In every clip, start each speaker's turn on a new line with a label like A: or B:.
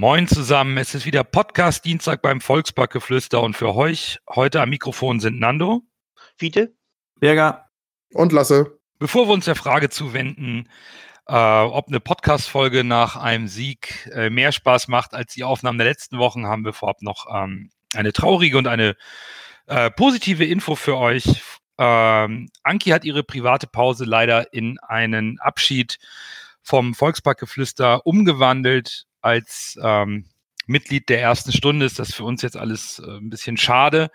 A: Moin zusammen, es ist wieder Podcast Dienstag beim Volksparkgeflüster und für euch heute am Mikrofon sind Nando,
B: Fiete,
C: Berger
D: und Lasse.
A: Bevor wir uns der Frage zuwenden, äh, ob eine Podcast-Folge nach einem Sieg äh, mehr Spaß macht als die Aufnahmen der letzten Wochen, haben wir vorab noch ähm, eine traurige und eine äh, positive Info für euch. Ähm, Anki hat ihre private Pause leider in einen Abschied vom Volksparkgeflüster umgewandelt als ähm, Mitglied der ersten Stunde ist das für uns jetzt alles äh, ein bisschen schade.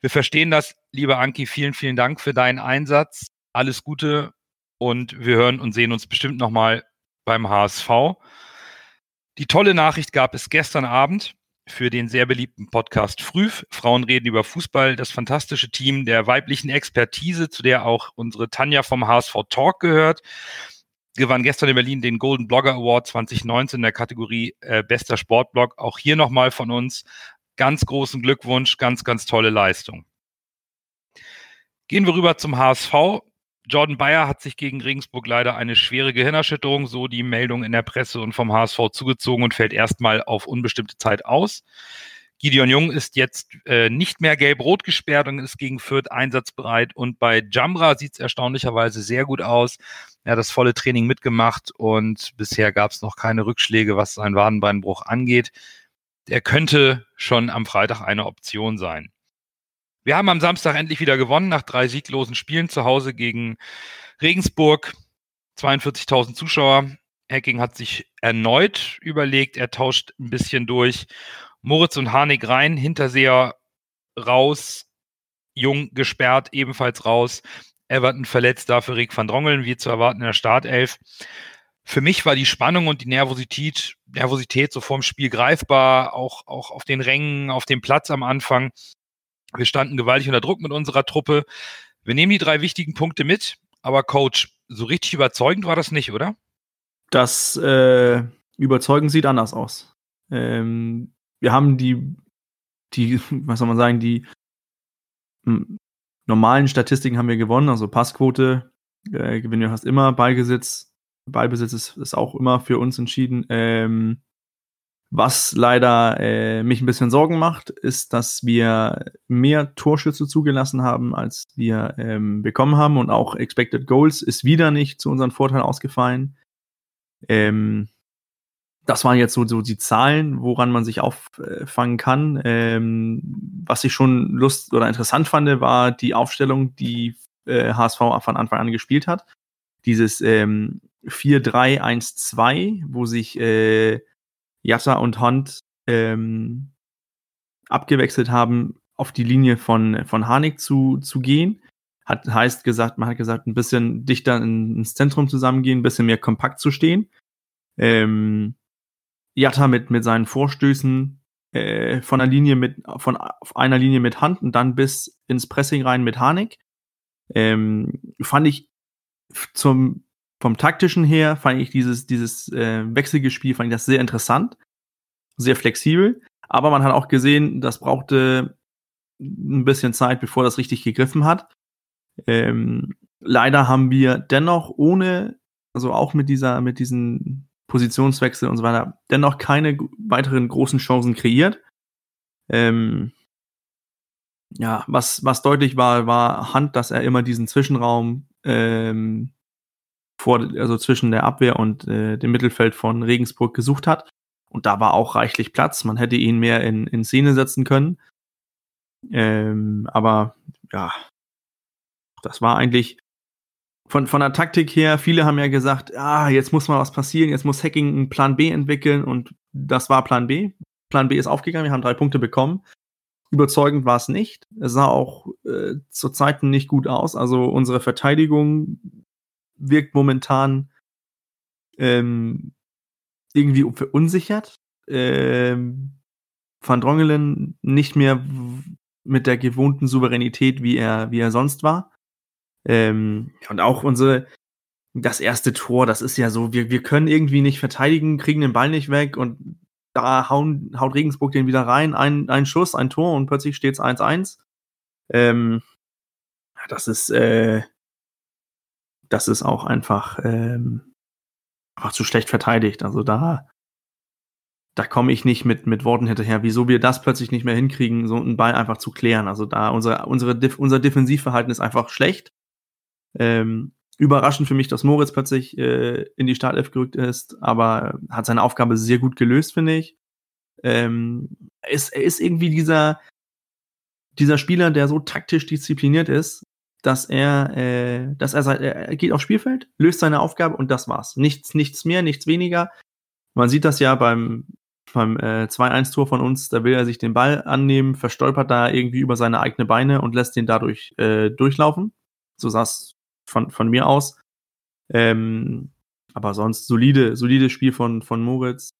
A: Wir verstehen das, liebe Anki. Vielen, vielen Dank für deinen Einsatz. Alles Gute und wir hören und sehen uns bestimmt nochmal beim HSV. Die tolle Nachricht gab es gestern Abend für den sehr beliebten Podcast Früh. Frauen reden über Fußball. Das fantastische Team der weiblichen Expertise, zu der auch unsere Tanja vom HSV Talk gehört gewann gestern in Berlin den Golden Blogger Award 2019 in der Kategorie äh, Bester Sportblog. Auch hier nochmal von uns ganz großen Glückwunsch, ganz, ganz tolle Leistung. Gehen wir rüber zum HSV. Jordan Bayer hat sich gegen Regensburg leider eine schwere Gehirnerschütterung, so die Meldung in der Presse und vom HSV zugezogen und fällt erstmal auf unbestimmte Zeit aus. Gideon Jung ist jetzt äh, nicht mehr gelb-rot gesperrt und ist gegen Fürth einsatzbereit. Und bei Jamra sieht es erstaunlicherweise sehr gut aus. Er hat das volle Training mitgemacht und bisher gab es noch keine Rückschläge, was seinen Wadenbeinbruch angeht. Der könnte schon am Freitag eine Option sein. Wir haben am Samstag endlich wieder gewonnen nach drei sieglosen Spielen zu Hause gegen Regensburg. 42.000 Zuschauer. Hacking hat sich erneut überlegt, er tauscht ein bisschen durch Moritz und Harnik rein, Hinterseher raus, Jung gesperrt, ebenfalls raus. Everton verletzt, dafür Rick van Drongelen, wie zu erwarten in der Startelf. Für mich war die Spannung und die Nervosität, Nervosität so vorm Spiel greifbar, auch, auch auf den Rängen, auf dem Platz am Anfang. Wir standen gewaltig unter Druck mit unserer Truppe. Wir nehmen die drei wichtigen Punkte mit, aber Coach, so richtig überzeugend war das nicht, oder?
C: Das äh, überzeugend sieht anders aus. Ähm, wir haben die, die, was soll man sagen, die hm, normalen Statistiken haben wir gewonnen, also Passquote äh, gewinnen wir fast immer, Ballbesitz, Ballbesitz ist, ist auch immer für uns entschieden. Ähm, was leider äh, mich ein bisschen Sorgen macht, ist, dass wir mehr Torschütze zugelassen haben, als wir ähm, bekommen haben. Und auch Expected Goals ist wieder nicht zu unserem Vorteil ausgefallen. Ähm, das waren jetzt so, so die Zahlen, woran man sich auffangen kann. Ähm, was ich schon lust oder interessant fand, war die Aufstellung, die äh, HSV von Anfang an gespielt hat. Dieses ähm, 4-3-1-2, wo sich äh, Jatta und Hunt ähm, abgewechselt haben, auf die Linie von, von Harnik zu, zu gehen. Hat, heißt gesagt, man hat gesagt, ein bisschen dichter ins Zentrum zusammengehen, ein bisschen mehr kompakt zu stehen. Ähm, Jatta mit, mit seinen Vorstößen äh, von einer Linie mit, von einer Linie mit Hand und dann bis ins Pressing rein mit Harnik. Ähm, fand ich zum, vom taktischen her, fand ich dieses, dieses äh, Wechselgespiel, fand ich das sehr interessant, sehr flexibel. Aber man hat auch gesehen, das brauchte ein bisschen Zeit, bevor das richtig gegriffen hat. Ähm, leider haben wir dennoch ohne, also auch mit dieser, mit diesen Positionswechsel und so weiter, dennoch keine weiteren großen Chancen kreiert. Ähm, ja, was, was deutlich war, war Hand, dass er immer diesen Zwischenraum ähm, vor, also zwischen der Abwehr und äh, dem Mittelfeld von Regensburg gesucht hat. Und da war auch reichlich Platz. Man hätte ihn mehr in, in Szene setzen können. Ähm, aber ja, das war eigentlich von, von der Taktik her, viele haben ja gesagt, ah, jetzt muss mal was passieren, jetzt muss Hacking einen Plan B entwickeln und das war Plan B. Plan B ist aufgegangen, wir haben drei Punkte bekommen. Überzeugend war es nicht. Es sah auch äh, zur Zeiten nicht gut aus. Also unsere Verteidigung wirkt momentan ähm, irgendwie verunsichert. Ähm, Van Drongelen nicht mehr mit der gewohnten Souveränität, wie er, wie er sonst war. Ähm, und auch unsere, das erste Tor, das ist ja so, wir, wir können irgendwie nicht verteidigen, kriegen den Ball nicht weg und da hauen, haut Regensburg den wieder rein, ein, ein Schuss, ein Tor und plötzlich steht es 1-1. Ähm, das ist, äh, das ist auch einfach, ähm, einfach zu schlecht verteidigt. Also da, da komme ich nicht mit, mit Worten hinterher, wieso wir das plötzlich nicht mehr hinkriegen, so einen Ball einfach zu klären. Also da unsere, unsere, unser Defensivverhalten ist einfach schlecht. Ähm, überraschend für mich, dass Moritz plötzlich äh, in die Startelf gerückt ist, aber hat seine Aufgabe sehr gut gelöst, finde ich. Ähm, er, ist, er ist irgendwie dieser, dieser Spieler, der so taktisch diszipliniert ist, dass er, äh, dass er, er geht aufs Spielfeld, löst seine Aufgabe und das war's. Nichts, nichts mehr, nichts weniger. Man sieht das ja beim, beim äh, 2-1-Tor von uns, da will er sich den Ball annehmen, verstolpert da irgendwie über seine eigene Beine und lässt den dadurch äh, durchlaufen. So sah es von, von mir aus. Ähm, aber sonst solide, solides Spiel von, von Moritz.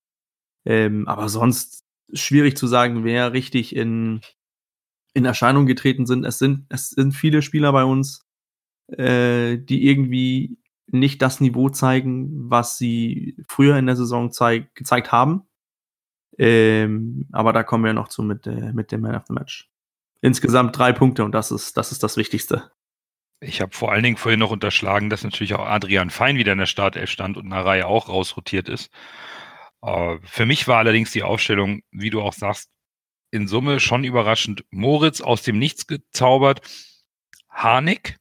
C: Ähm, aber sonst schwierig zu sagen, wer richtig in, in Erscheinung getreten sind. Es sind, es sind viele Spieler bei uns, äh, die irgendwie nicht das Niveau zeigen, was sie früher in der Saison zeig, gezeigt haben. Ähm, aber da kommen wir noch zu mit, äh, mit dem Man of the Match. Insgesamt drei Punkte und das ist, das ist das Wichtigste.
A: Ich habe vor allen Dingen vorhin noch unterschlagen, dass natürlich auch Adrian Fein wieder in der Startelf stand und Reihe auch rausrotiert ist. Uh, für mich war allerdings die Aufstellung, wie du auch sagst, in Summe schon überraschend. Moritz aus dem Nichts gezaubert, Harnik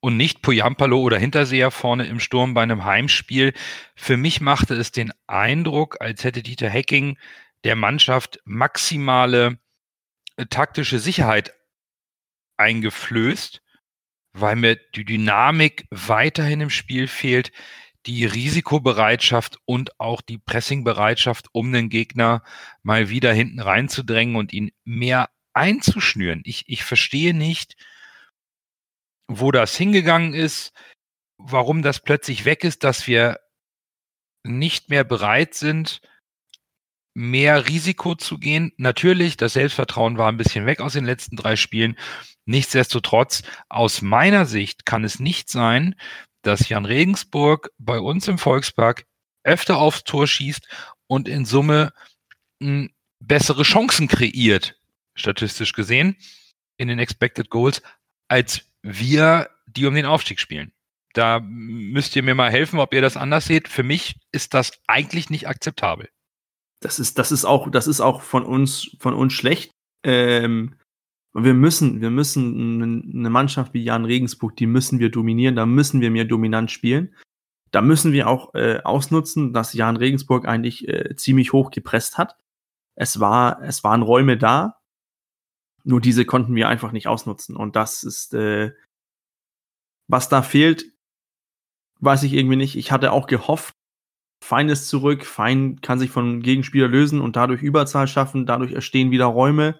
A: und nicht Poyampalo oder Hinterseher vorne im Sturm bei einem Heimspiel. Für mich machte es den Eindruck, als hätte Dieter Hecking der Mannschaft maximale äh, taktische Sicherheit eingeflößt weil mir die Dynamik weiterhin im Spiel fehlt, die Risikobereitschaft und auch die Pressingbereitschaft, um den Gegner mal wieder hinten reinzudrängen und ihn mehr einzuschnüren. Ich, ich verstehe nicht, wo das hingegangen ist, warum das plötzlich weg ist, dass wir nicht mehr bereit sind, mehr Risiko zu gehen. Natürlich, das Selbstvertrauen war ein bisschen weg aus den letzten drei Spielen. Nichtsdestotrotz, aus meiner Sicht kann es nicht sein, dass Jan Regensburg bei uns im Volkspark öfter aufs Tor schießt und in Summe hm, bessere Chancen kreiert, statistisch gesehen, in den Expected Goals, als wir, die um den Aufstieg spielen. Da müsst ihr mir mal helfen, ob ihr das anders seht. Für mich ist das eigentlich nicht akzeptabel
C: das ist, das ist auch, das ist auch von uns, von uns schlecht. Ähm, wir müssen, wir müssen eine Mannschaft wie Jan Regensburg, die müssen wir dominieren, da müssen wir mehr dominant spielen. Da müssen wir auch äh, ausnutzen, dass Jan Regensburg eigentlich äh, ziemlich hoch gepresst hat. Es war, es waren Räume da, nur diese konnten wir einfach nicht ausnutzen. Und das ist, äh, was da fehlt, weiß ich irgendwie nicht. Ich hatte auch gehofft, Fein ist zurück, Fein kann sich von Gegenspieler lösen und dadurch Überzahl schaffen, dadurch entstehen wieder Räume.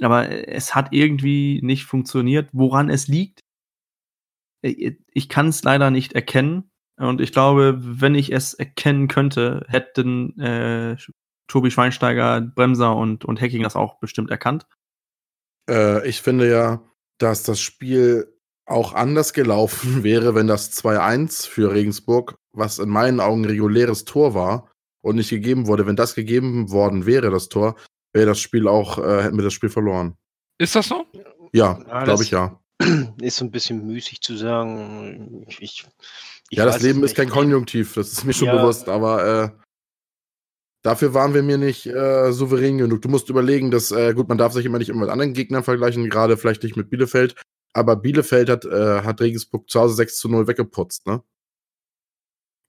C: Aber es hat irgendwie nicht funktioniert. Woran es liegt, ich kann es leider nicht erkennen. Und ich glaube, wenn ich es erkennen könnte, hätten äh, Tobi Schweinsteiger, Bremser und, und Hacking das auch bestimmt erkannt.
B: Äh, ich finde ja, dass das Spiel auch anders gelaufen wäre, wenn das 2-1 für Regensburg, was in meinen Augen reguläres Tor war und nicht gegeben wurde, wenn das gegeben worden wäre, das Tor, wäre das Spiel auch, äh, hätten wir das Spiel verloren.
A: Ist das so?
B: Ja, ja glaube ich ja.
D: Ist so ein bisschen müßig zu sagen. Ich, ich,
B: ja, das Leben ist kein Konjunktiv, das ist mir schon ja. bewusst, aber äh, dafür waren wir mir nicht äh, souverän genug. Du musst überlegen, dass, äh, gut, man darf sich immer nicht immer mit anderen Gegnern vergleichen, gerade vielleicht nicht mit Bielefeld, aber Bielefeld hat, äh, hat Regensburg zu Hause 6 zu 0 weggeputzt, ne?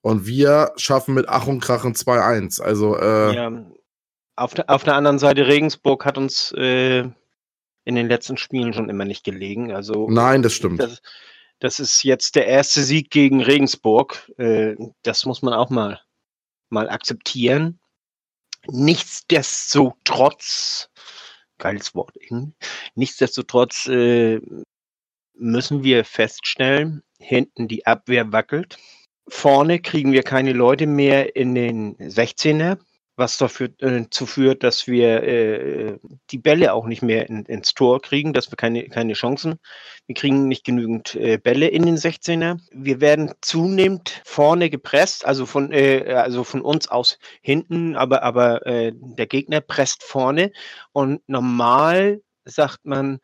B: Und wir schaffen mit Ach und Krachen 2-1. Also, äh, ja.
D: Auf, der, auf der anderen Seite, Regensburg hat uns äh, in den letzten Spielen schon immer nicht gelegen. Also,
B: Nein, das stimmt.
D: Das, das ist jetzt der erste Sieg gegen Regensburg. Äh, das muss man auch mal, mal akzeptieren. Nichtsdestotrotz, geiles Wort, nichtsdestotrotz äh, müssen wir feststellen, hinten die Abwehr wackelt. Vorne kriegen wir keine Leute mehr in den 16er, was dafür äh, zu führt, dass wir äh, die Bälle auch nicht mehr in, ins Tor kriegen, dass wir keine, keine Chancen. Wir kriegen nicht genügend äh, Bälle in den 16er. Wir werden zunehmend vorne gepresst, also von, äh, also von uns aus hinten, aber, aber äh, der Gegner presst vorne. Und normal sagt man,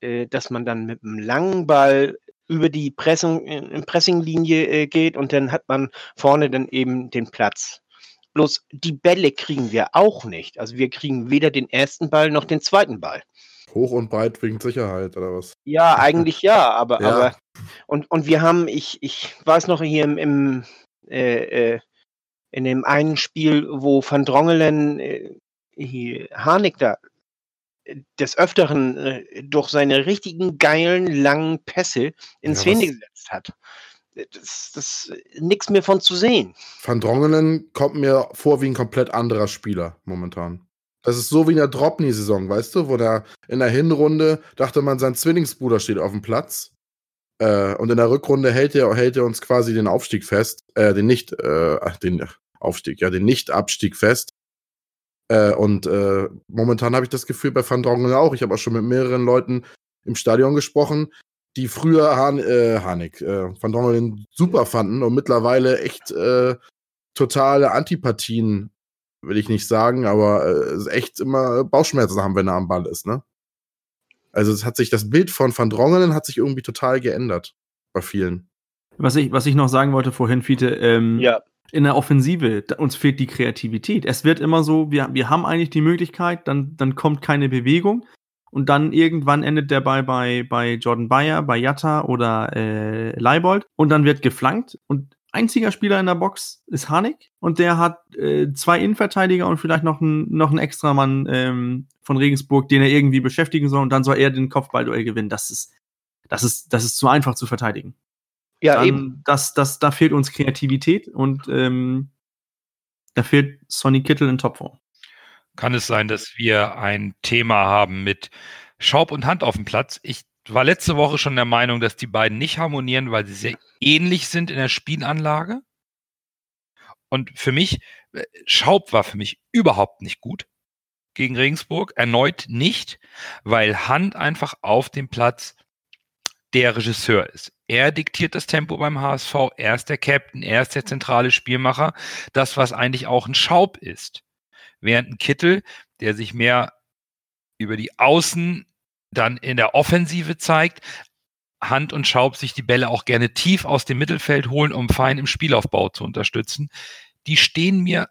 D: äh, dass man dann mit einem langen Ball über die Pressing, Pressinglinie geht und dann hat man vorne dann eben den Platz. Bloß die Bälle kriegen wir auch nicht. Also wir kriegen weder den ersten Ball noch den zweiten Ball.
B: Hoch und breit wegen Sicherheit oder was?
D: Ja, eigentlich ja, aber,
B: Ja.
D: aber und, und wir haben, ich, ich weiß noch hier im, im äh, äh, in dem einen Spiel, wo Van Drongelen äh, hier, Harnik da äh, des Öfteren äh, durch seine richtigen geilen langen Pässe in
B: Ja,
D: Szene gesetzt hat. Das, das nichts mehr von zu sehen.
B: Van Drongelen kommt mir vor wie ein komplett anderer Spieler momentan. Das ist so wie in der Dropney-Saison, weißt du, wo der in der Hinrunde dachte man, sein Zwillingsbruder steht auf dem Platz. Äh, und in der Rückrunde hält er, hält er uns quasi den Aufstieg fest, äh, den nicht, äh, den Aufstieg, ja, den Nicht-Abstieg fest. Äh, und äh, momentan habe ich das Gefühl bei Van Drongelen auch. Ich habe auch schon mit mehreren Leuten im Stadion gesprochen, die früher Han, äh, Hanik, äh, Van Drongelen super fanden und mittlerweile echt äh, totale Antipathien, will ich nicht sagen, aber äh, echt immer Bauchschmerzen haben, wenn er am Ball ist, ne? Also es hat sich, das Bild von Van Drongelen hat sich irgendwie total geändert bei vielen.
C: Was ich, was ich noch sagen wollte vorhin, Fiete, ähm,
D: Ja,
C: in der Offensive, da, uns fehlt die Kreativität. Es wird immer so, wir, wir haben eigentlich die Möglichkeit, dann, dann kommt keine Bewegung und dann irgendwann endet der Ball bei, bei Jordan Bayer, bei Jatta oder äh, Leibold und dann wird geflankt und einziger Spieler in der Box ist Hanik und der hat äh, zwei Innenverteidiger und vielleicht noch einen noch einen Extramann ähm, von Regensburg, den er irgendwie beschäftigen soll und dann soll er den Kopfballduell gewinnen. Das ist, das ist, das ist zu einfach zu verteidigen
D: ja
C: dann,
D: eben.
C: Das, das, da fehlt uns Kreativität und ähm, da fehlt Sonny Kittel in Topform.
A: Kann es sein, dass wir ein Thema haben mit Schaub und Hand auf dem Platz? Ich war letzte Woche schon der Meinung, dass die beiden nicht harmonieren, weil sie sehr ähnlich sind in der Spielanlage. Und für mich, äh, Schaub war für mich überhaupt nicht gut gegen Regensburg. Erneut nicht, weil Hand einfach auf dem Platz der Regisseur ist. Er diktiert das Tempo beim HSV, er ist der Captain, er ist der zentrale Spielmacher. Das, was eigentlich auch ein Schaub ist. Während ein Kittel, der sich mehr über die Außen dann in der Offensive zeigt, Hand und Schaub sich die Bälle auch gerne tief aus dem Mittelfeld holen, um fein im Spielaufbau zu unterstützen. Die stehen mir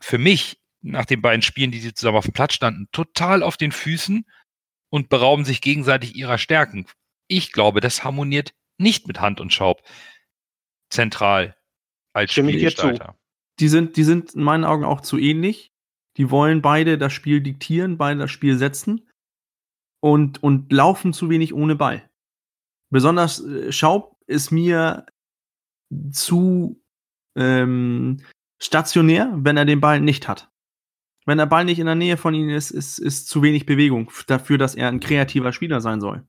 A: für mich nach den beiden Spielen, die sie zusammen auf dem Platz standen, total auf den Füßen und berauben sich gegenseitig ihrer Stärken. Ich glaube, das harmoniert nicht mit Hand und Schaub zentral als
D: Stimme ich dir zu.
A: Spielgestalter.
C: Die sind, die sind in meinen Augen auch zu ähnlich. Die wollen beide das Spiel diktieren, beide das Spiel setzen und, und laufen zu wenig ohne Ball. Besonders äh, Schaub ist mir zu ähm, stationär, wenn er den Ball nicht hat. Wenn der Ball nicht in der Nähe von ihm ist, ist, ist zu wenig Bewegung dafür, dass er ein kreativer Spieler sein soll.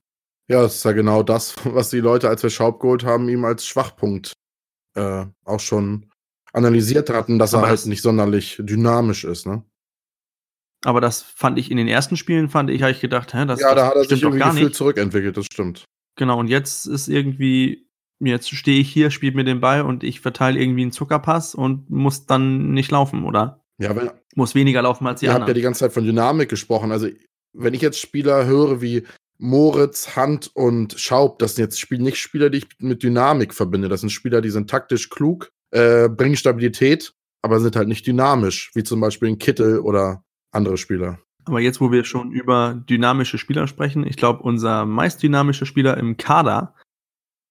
B: Ja, das ist ja genau das, was die Leute, als wir Schaub geholt haben, ihm als Schwachpunkt äh, auch schon analysiert hatten, dass
C: Aber
B: er halt nicht sonderlich dynamisch ist, ne?
C: Aber das fand ich in den ersten Spielen, fand ich, habe ich gedacht, hä, das,
B: ja, da
C: das
B: hat er sich
C: stimmt doch
B: irgendwie
C: gar nicht.
B: zurückentwickelt, das stimmt.
C: Genau, und jetzt ist irgendwie, jetzt stehe ich hier, spiele mir den Ball und ich verteile irgendwie einen Zuckerpass und muss dann nicht laufen, oder?
B: Ja, wenn,
C: Muss weniger laufen als die
B: ihr habt ja
C: anderen.
B: die ganze Zeit von Dynamik gesprochen. Also, wenn ich jetzt Spieler höre wie Moritz, Hand und Schaub, das sind jetzt nicht Spieler, die ich mit Dynamik verbinde. Das sind Spieler, die sind taktisch klug, äh, bringen Stabilität, aber sind halt nicht dynamisch, wie zum Beispiel ein Kittel oder andere Spieler.
C: Aber jetzt, wo wir schon über dynamische Spieler sprechen, ich glaube, unser meist dynamischer Spieler im Kader,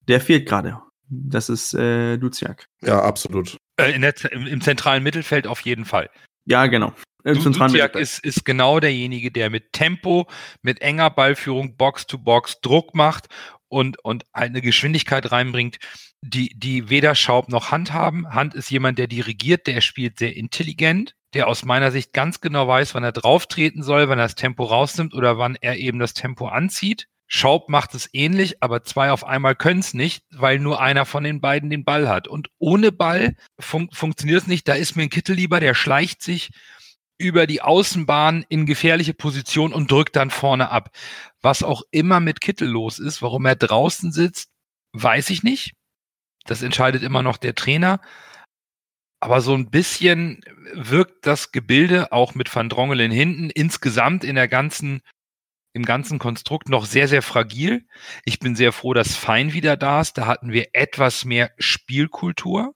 C: der fehlt gerade. Das ist äh, Duziak.
B: Ja, absolut.
A: Äh, in der, im, Im zentralen Mittelfeld auf jeden Fall.
C: Ja, genau. Im
A: Du-
C: zentralen
A: Duziak
C: Mittelfeld.
A: ist, ist genau derjenige, der mit Tempo, mit enger Ballführung, Box-to-Box Druck macht und, und eine Geschwindigkeit reinbringt, die, die weder Schaub noch Hand haben. Hand ist jemand, der dirigiert, der spielt sehr intelligent, der aus meiner Sicht ganz genau weiß, wann er drauftreten soll, wann er das Tempo rausnimmt oder wann er eben das Tempo anzieht. Schaub macht es ähnlich, aber zwei auf einmal können es nicht, weil nur einer von den beiden den Ball hat. Und ohne Ball fun funktioniert es nicht. Da ist mir ein Kittel lieber, der schleicht sich über die Außenbahn in gefährliche Position und drückt dann vorne ab. Was auch immer mit Kittel los ist, warum er draußen sitzt, weiß ich nicht. Das entscheidet immer noch der Trainer. Aber so ein bisschen wirkt das Gebilde auch mit Van Drongelen hinten insgesamt in der ganzen, im ganzen Konstrukt noch sehr, sehr fragil. Ich bin sehr froh, dass Fein wieder da ist. Da hatten wir etwas mehr Spielkultur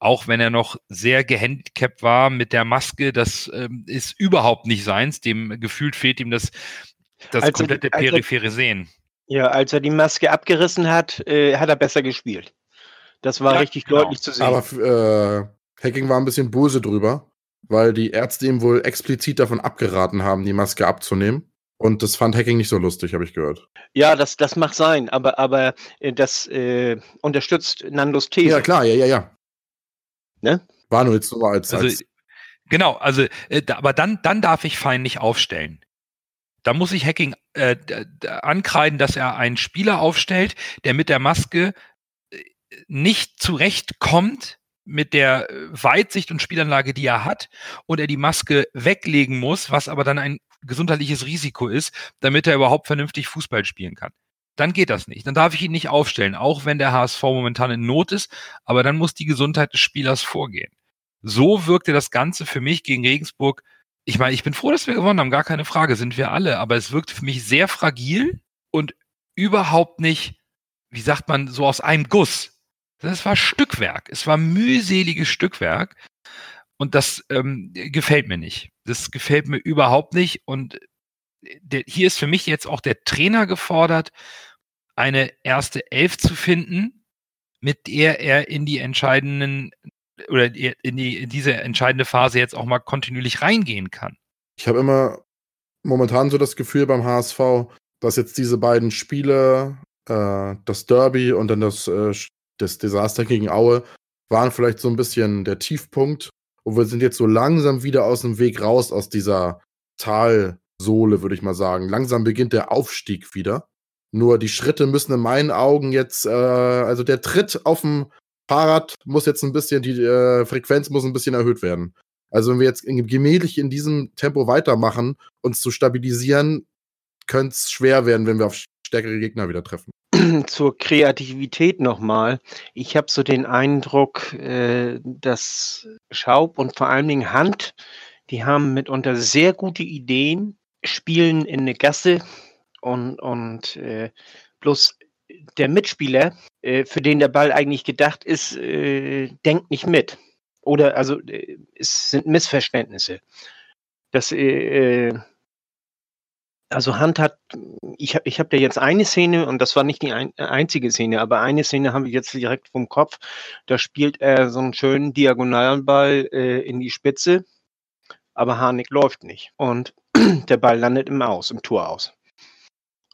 A: auch wenn er noch sehr gehandicapt war mit der Maske, das ähm, ist überhaupt nicht seins. Dem gefühlt fehlt ihm das, das als komplette er, periphere Sehen.
D: Ja, als er die Maske abgerissen hat, äh, hat er besser gespielt. Das war ja, richtig genau. deutlich zu sehen.
B: Aber äh, Hacking war ein bisschen böse drüber, weil die Ärzte ihm wohl explizit davon abgeraten haben, die Maske abzunehmen. Und das fand Hacking nicht so lustig, habe ich gehört.
D: Ja, das, das mag sein, aber, aber äh, das äh, unterstützt Nandos These.
B: Ja, klar, ja, ja, ja. Ne? War nur jetzt nur als,
A: also,
B: als
A: Genau, also, äh, aber dann, dann darf ich Fein nicht aufstellen. Da muss ich Hacking äh, ankreiden, dass er einen Spieler aufstellt, der mit der Maske äh, nicht zurechtkommt mit der äh, Weitsicht und Spielanlage, die er hat, und er die Maske weglegen muss, was aber dann ein gesundheitliches Risiko ist, damit er überhaupt vernünftig Fußball spielen kann dann geht das nicht. Dann darf ich ihn nicht aufstellen, auch wenn der HSV momentan in Not ist. Aber dann muss die Gesundheit des Spielers vorgehen. So wirkte das Ganze für mich gegen Regensburg. Ich meine, ich bin froh, dass wir gewonnen haben, gar keine Frage, sind wir alle. Aber es wirkte für mich sehr fragil und überhaupt nicht, wie sagt man, so aus einem Guss. Das war Stückwerk. Es war mühseliges Stückwerk. Und das ähm, gefällt mir nicht. Das gefällt mir überhaupt nicht. Und der, hier ist für mich jetzt auch der Trainer gefordert, eine erste Elf zu finden, mit der er in die entscheidenden oder in, die, in diese entscheidende Phase jetzt auch mal kontinuierlich reingehen kann.
B: Ich habe immer momentan so das Gefühl beim HSV, dass jetzt diese beiden Spiele, äh, das Derby und dann das, äh, das Desaster gegen Aue, waren vielleicht so ein bisschen der Tiefpunkt. Und wir sind jetzt so langsam wieder aus dem Weg raus aus dieser Tal, Sohle, würde ich mal sagen. Langsam beginnt der Aufstieg wieder. Nur die Schritte müssen in meinen Augen jetzt, äh, also der Tritt auf dem Fahrrad muss jetzt ein bisschen, die äh, Frequenz muss ein bisschen erhöht werden. Also wenn wir jetzt gemächlich in diesem Tempo weitermachen, uns zu stabilisieren, könnte es schwer werden, wenn wir auf stärkere Gegner wieder treffen.
D: Zur Kreativität nochmal. Ich habe so den Eindruck, äh, dass Schaub und vor allen Dingen Hand, die haben mitunter sehr gute Ideen, spielen in eine Gasse und, und äh, bloß der Mitspieler, äh, für den der Ball eigentlich gedacht ist, äh, denkt nicht mit. Oder also äh, es sind Missverständnisse. Das, äh, äh, also Hand hat, ich habe ich hab da jetzt eine Szene und das war nicht die ein, einzige Szene, aber eine Szene haben wir jetzt direkt vom Kopf. Da spielt er so einen schönen Diagonalball äh, in die Spitze, aber Harnik läuft nicht. Und der Ball landet im Aus, im Tor aus.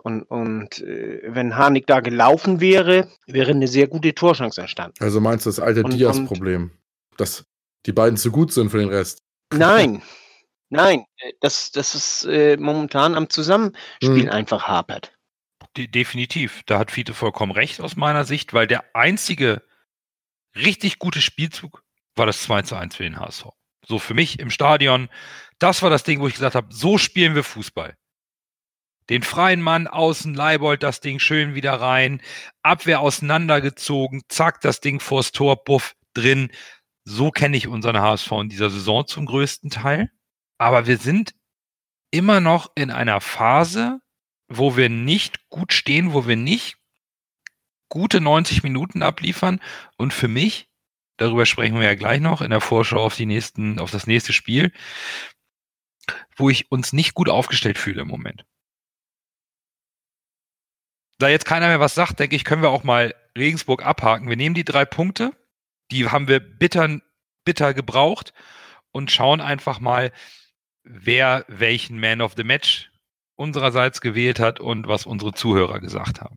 D: Und, und äh, wenn Harnik da gelaufen wäre, wäre eine sehr gute Torchance entstanden.
B: Also meinst du das alte Diaz-Problem, dass die beiden zu gut sind für den Rest?
D: Nein, nein, äh, das, das ist äh, momentan am Zusammenspiel hm. einfach hapert.
A: De definitiv, da hat Fiete vollkommen recht aus meiner Sicht, weil der einzige richtig gute Spielzug war das 2 zu 1 für den HSV. So für mich im Stadion, das war das Ding, wo ich gesagt habe, so spielen wir Fußball. Den freien Mann außen, Leibold das Ding schön wieder rein, Abwehr auseinandergezogen, zack, das Ding vors Tor, buff, drin. So kenne ich unseren HSV in dieser Saison zum größten Teil. Aber wir sind immer noch in einer Phase, wo wir nicht gut stehen, wo wir nicht gute 90 Minuten abliefern. Und für mich, darüber sprechen wir ja gleich noch in der Vorschau auf die nächsten, auf das nächste Spiel, wo ich uns nicht gut aufgestellt fühle im Moment. Da jetzt keiner mehr was sagt, denke ich, können wir auch mal Regensburg abhaken. Wir nehmen die drei Punkte, die haben wir bitter, bitter gebraucht und schauen einfach mal, wer welchen Man of the Match unsererseits gewählt hat und was unsere Zuhörer gesagt haben.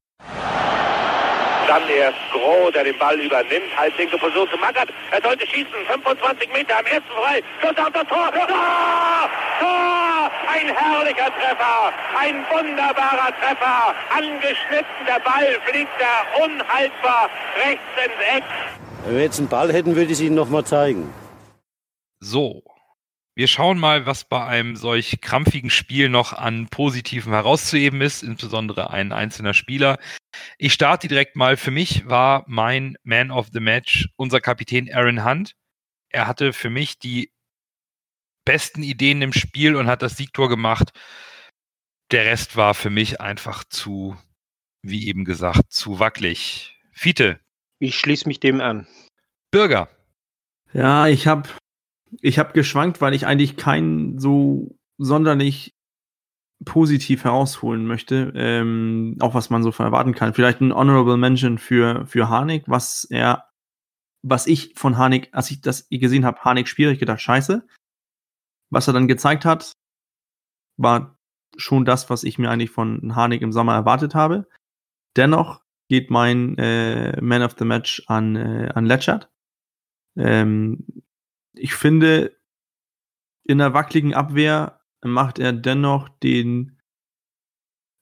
E: Dann erst Groh, der den Ball übernimmt. Halblinke Position zu Mackert. Er sollte schießen. 25 Meter am ersten frei. Schuss auf das Tor. Tor! Tor! Ein herrlicher Treffer. Ein wunderbarer Treffer. Angeschnitten. Der Ball fliegt da unhaltbar rechts ins Eck.
F: Wenn wir jetzt einen Ball hätten, würde ich es Ihnen nochmal zeigen.
A: So. Wir schauen mal, was bei einem solch krampfigen Spiel noch an Positiven herauszuheben ist, insbesondere ein einzelner Spieler. Ich starte direkt mal. Für mich war mein Man of the Match unser Kapitän Aaron Hunt. Er hatte für mich die besten Ideen im Spiel und hat das Siegtor gemacht. Der Rest war für mich einfach zu, wie eben gesagt, zu wackelig. Fiete.
D: Ich schließe mich dem an.
A: Bürger.
C: Ja, ich habe ich hab geschwankt, weil ich eigentlich keinen so sonderlich positiv herausholen möchte, ähm, auch was man so erwarten kann. Vielleicht ein Honorable Mention für, für Harnik, was er, was ich von Harnik, als ich das gesehen habe, Harnik schwierig gedacht, scheiße. Was er dann gezeigt hat, war schon das, was ich mir eigentlich von Harnik im Sommer erwartet habe. Dennoch geht mein äh, Man of the Match an, äh, an Letchert. Ähm, ich finde, in der wackeligen Abwehr macht er dennoch den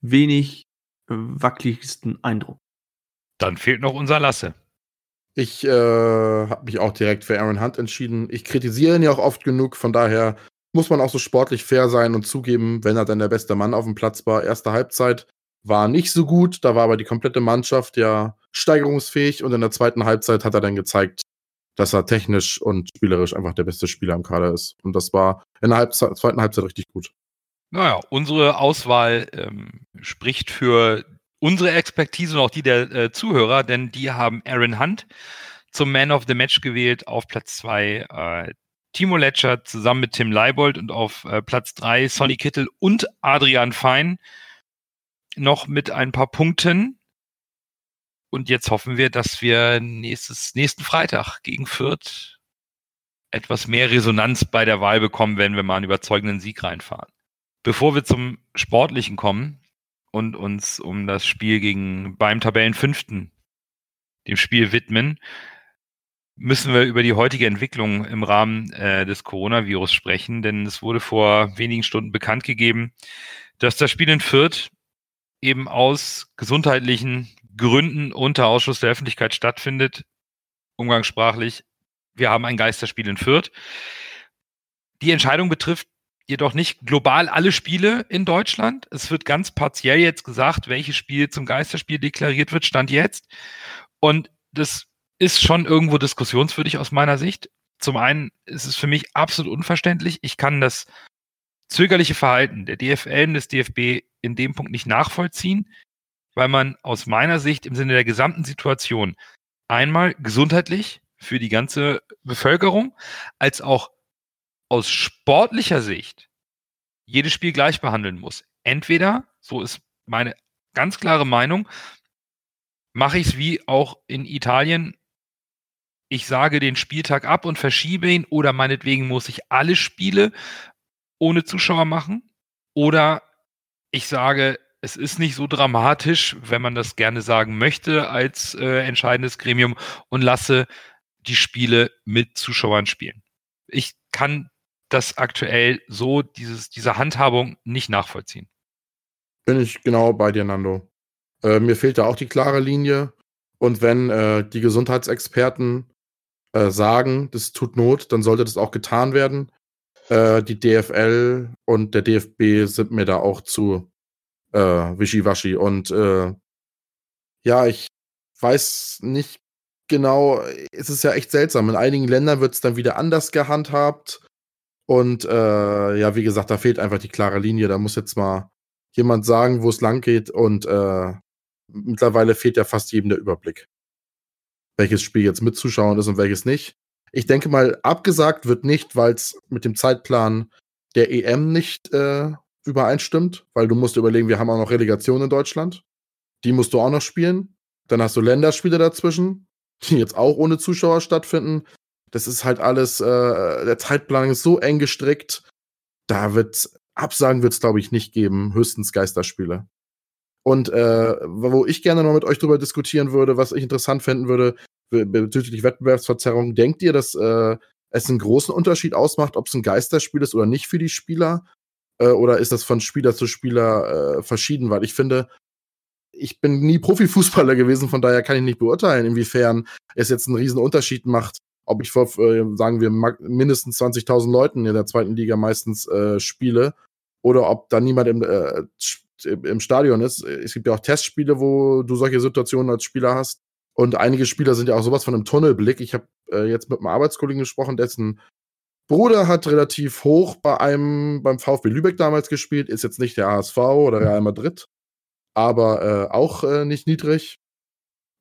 C: wenig wackeligsten Eindruck.
A: Dann fehlt noch unser Lasse.
B: Ich äh, habe mich auch direkt für Aaron Hunt entschieden. Ich kritisiere ihn ja auch oft genug, von daher muss man auch so sportlich fair sein und zugeben, wenn er dann der beste Mann auf dem Platz war. Erste Halbzeit war nicht so gut, da war aber die komplette Mannschaft ja steigerungsfähig und in der zweiten Halbzeit hat er dann gezeigt, dass er technisch und spielerisch einfach der beste Spieler im Kader ist. Und das war in der Halbzeit, zweiten Halbzeit richtig gut.
A: Naja, unsere Auswahl ähm, spricht für unsere Expertise und auch die der äh, Zuhörer, denn die haben Aaron Hunt zum Man of the Match gewählt auf Platz zwei äh, Timo Letscher zusammen mit Tim Leibold und auf äh, Platz drei Sonny Kittel und Adrian Fein noch mit ein paar Punkten. Und jetzt hoffen wir, dass wir nächstes, nächsten Freitag gegen Fürth etwas mehr Resonanz bei der Wahl bekommen, wenn wir mal einen überzeugenden Sieg reinfahren. Bevor wir zum Sportlichen kommen und uns um das Spiel gegen beim Tabellenfünften, dem Spiel widmen, müssen wir über die heutige Entwicklung im Rahmen äh, des Coronavirus sprechen, denn es wurde vor wenigen Stunden bekannt gegeben, dass das Spiel in Fürth eben aus gesundheitlichen Gründen unter Ausschuss der Öffentlichkeit stattfindet, umgangssprachlich. Wir haben ein Geisterspiel in Fürth. Die Entscheidung betrifft jedoch nicht global alle Spiele in Deutschland. Es wird ganz partiell jetzt gesagt, welches Spiel zum Geisterspiel deklariert wird, stand jetzt. Und das ist schon irgendwo diskussionswürdig aus meiner Sicht. Zum einen ist es für mich absolut unverständlich. Ich kann das zögerliche Verhalten der DFL und des DFB in dem Punkt nicht nachvollziehen, weil man aus meiner Sicht im Sinne der gesamten Situation einmal gesundheitlich für die ganze Bevölkerung, als auch aus sportlicher Sicht jedes Spiel gleich behandeln muss. Entweder, so ist meine ganz klare Meinung, mache ich es wie auch in Italien ich sage den Spieltag ab und verschiebe ihn oder meinetwegen muss ich alle Spiele ohne Zuschauer machen oder ich sage, es ist nicht so dramatisch, wenn man das gerne sagen möchte als äh, entscheidendes Gremium und lasse die Spiele mit Zuschauern spielen. Ich kann das aktuell so, dieses, diese Handhabung nicht nachvollziehen.
B: Bin ich genau bei dir, Nando. Äh, mir fehlt da auch die klare Linie. Und wenn äh, die Gesundheitsexperten äh, sagen, das tut Not, dann sollte das auch getan werden. Äh, die DFL und der DFB sind mir da auch zu äh, wischiwaschi. Und äh, ja, ich weiß nicht genau, es ist ja echt seltsam. In einigen Ländern wird es dann wieder anders gehandhabt. Und äh, ja, wie gesagt, da fehlt einfach die klare Linie. Da muss jetzt mal jemand sagen, wo es lang geht. Und äh, mittlerweile fehlt ja fast jedem der Überblick welches Spiel jetzt mit Zuschauern ist und welches nicht. Ich denke mal, abgesagt wird nicht, weil es mit dem Zeitplan der EM nicht äh, übereinstimmt, weil du musst überlegen, wir haben auch noch Relegation in Deutschland. Die musst du auch noch spielen. Dann hast du Länderspiele dazwischen, die jetzt auch ohne Zuschauer stattfinden. Das ist halt alles, äh, der Zeitplan ist so eng gestrickt. Da wird Absagen wird es, glaube ich, nicht geben, höchstens Geisterspiele. Und äh, wo ich gerne noch mit euch drüber diskutieren würde, was ich interessant finden würde, bezüglich Wettbewerbsverzerrung, denkt ihr, dass äh, es einen großen Unterschied ausmacht, ob es ein Geisterspiel ist oder nicht für die Spieler? Äh, oder ist das von Spieler zu Spieler äh, verschieden? Weil ich finde, ich bin nie Profifußballer gewesen, von daher kann ich nicht beurteilen, inwiefern es jetzt einen riesen Unterschied macht, ob ich vor, äh, sagen wir, mindestens 20.000 Leuten in der zweiten Liga meistens äh, spiele oder ob da niemand im, äh, im Stadion ist. Es gibt ja auch Testspiele, wo du solche Situationen als Spieler hast. Und einige Spieler sind ja auch sowas von einem Tunnelblick. Ich habe äh, jetzt mit einem Arbeitskollegen gesprochen, dessen Bruder hat relativ hoch bei einem, beim VfB Lübeck damals gespielt, ist jetzt nicht der HSV oder Real Madrid, aber äh, auch äh, nicht niedrig.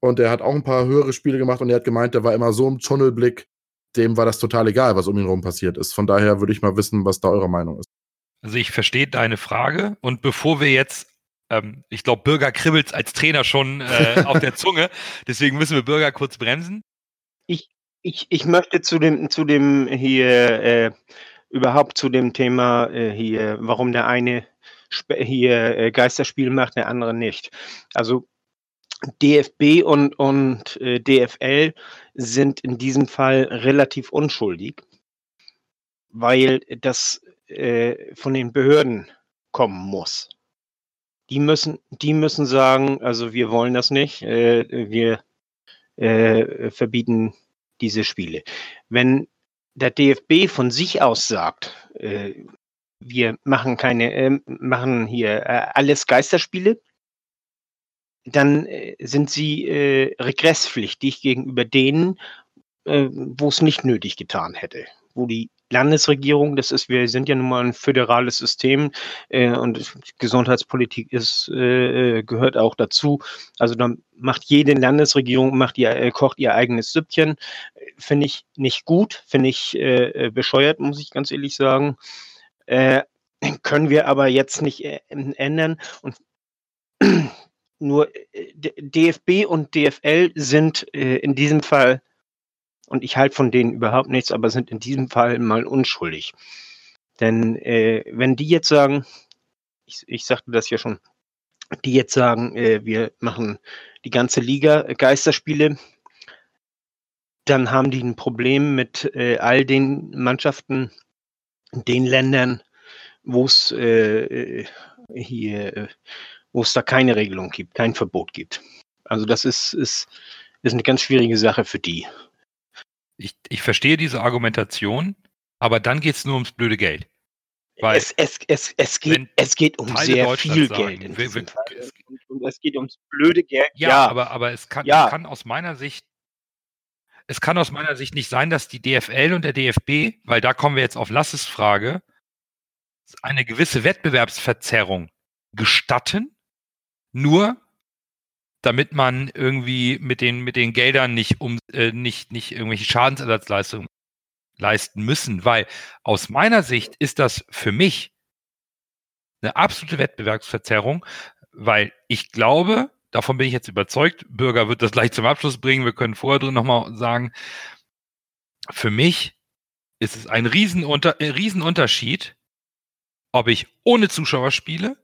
B: Und er hat auch ein paar höhere Spiele gemacht und er hat gemeint, der war immer so im Tunnelblick, dem war das total egal, was um ihn herum passiert ist. Von daher würde ich mal wissen, was da eure Meinung ist.
A: Also ich verstehe deine Frage und bevor wir jetzt ähm, ich glaube, Bürger kribbelt als Trainer schon äh, auf der Zunge. Deswegen müssen wir Bürger kurz bremsen.
D: Ich, ich, möchte zu dem, zu dem hier äh, überhaupt zu dem Thema äh, hier, warum der eine hier äh, Geisterspiel macht, der andere nicht. Also DFB und, und äh, DFL sind in diesem Fall relativ unschuldig, weil das äh, von den Behörden kommen muss die müssen, die müssen sagen, also wir wollen das nicht, äh, wir verbieten diese Spiele. Wenn der DFB von sich aus sagt, äh, wir machen keine, äh, machen hier äh, alles Geisterspiele, dann äh, sind sie regresspflichtig gegenüber denen, wo es nicht nötig getan hätte, wo die Landesregierung, das ist, wir sind ja nun mal ein föderales System äh, und Gesundheitspolitik ist, äh, gehört auch dazu. Also dann macht jede Landesregierung, macht ihr, äh, kocht ihr eigenes Süppchen. Finde ich nicht gut, finde ich äh, äh, bescheuert, muss ich ganz ehrlich sagen. Äh, können wir aber jetzt nicht ändern. Und nur DFB und DFL sind in diesem Fall und ich halte von denen überhaupt nichts, aber sind in diesem Fall mal unschuldig. Denn äh, wenn die jetzt sagen, ich, ich sagte das ja schon, die jetzt sagen, äh, wir machen die ganze Liga äh, Geisterspiele, dann haben die ein Problem mit äh, all den Mannschaften, den Ländern, wo es äh, hier, äh, wo es da keine Regelung gibt, kein Verbot gibt. Also das ist, ist, ist eine ganz schwierige Sache für die
A: ich, ich verstehe diese Argumentation, aber dann geht es nur ums blöde Geld.
D: Weil es, es, es, es, geht, es geht um Teile sehr viel sagen, Geld. Wir, wir, es, und es geht ums blöde Geld.
A: Ja, ja. aber, aber es, kann, ja. es kann aus meiner Sicht es kann aus meiner Sicht nicht sein, dass die DFL und der DFB, weil da kommen wir jetzt auf Lasses Frage, eine gewisse Wettbewerbsverzerrung gestatten, nur damit man irgendwie mit den, mit den Geldern nicht um äh, nicht, nicht irgendwelche Schadensersatzleistungen leisten müssen, weil aus meiner Sicht ist das für mich eine absolute Wettbewerbsverzerrung, weil ich glaube, davon bin ich jetzt überzeugt, Bürger wird das gleich zum Abschluss bringen, wir können vorher drin nochmal sagen, für mich ist es ein Riesenunter Riesenunterschied, ob ich ohne Zuschauer spiele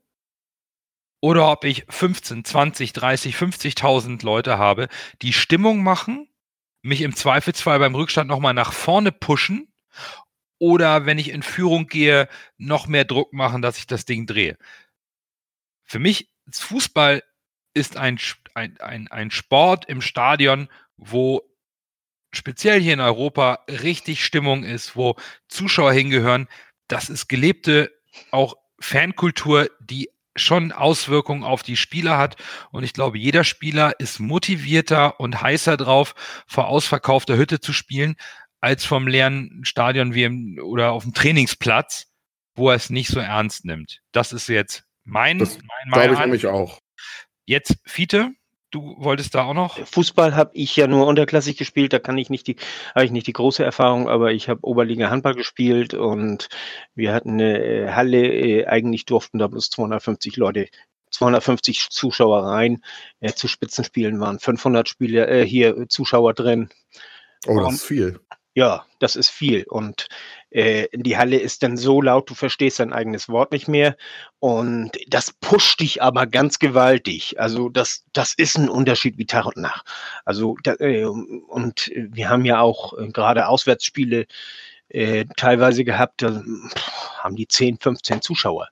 A: oder ob ich 15, 20, 30, 50.000 Leute habe, die Stimmung machen, mich im Zweifelsfall beim Rückstand nochmal nach vorne pushen oder wenn ich in Führung gehe, noch mehr Druck machen, dass ich das Ding drehe. Für mich, Fußball ist ein, ein, ein, ein Sport im Stadion, wo speziell hier in Europa richtig Stimmung ist, wo Zuschauer hingehören. Das ist gelebte auch Fankultur, die schon Auswirkungen auf die Spieler hat. Und ich glaube, jeder Spieler ist motivierter und heißer drauf, vor ausverkaufter Hütte zu spielen, als vom leeren Stadion wie im, oder auf dem Trainingsplatz, wo er es nicht so ernst nimmt. Das ist jetzt mein, das
B: mein Glaube ich nämlich auch.
A: Jetzt Fiete, du wolltest da auch noch?
D: Fußball habe ich ja nur unterklassig gespielt, da kann ich nicht die, habe ich nicht die große Erfahrung, aber ich habe Oberliga Handball gespielt und wir hatten eine äh, Halle, äh, eigentlich durften da bloß 250 Leute 250 Zuschauer rein. Äh, zu Spitzenspielen waren 500 Spieler, äh, hier Zuschauer drin.
B: Oh, das und, ist viel.
D: Ja, das ist viel. Und äh, die Halle ist dann so laut, du verstehst dein eigenes Wort nicht mehr. Und das pusht dich aber ganz gewaltig. Also das, das ist ein Unterschied wie Tag und Nacht. Also da, äh, und wir haben ja auch äh, gerade Auswärtsspiele äh, teilweise gehabt, da haben die 10, 15 Zuschauer.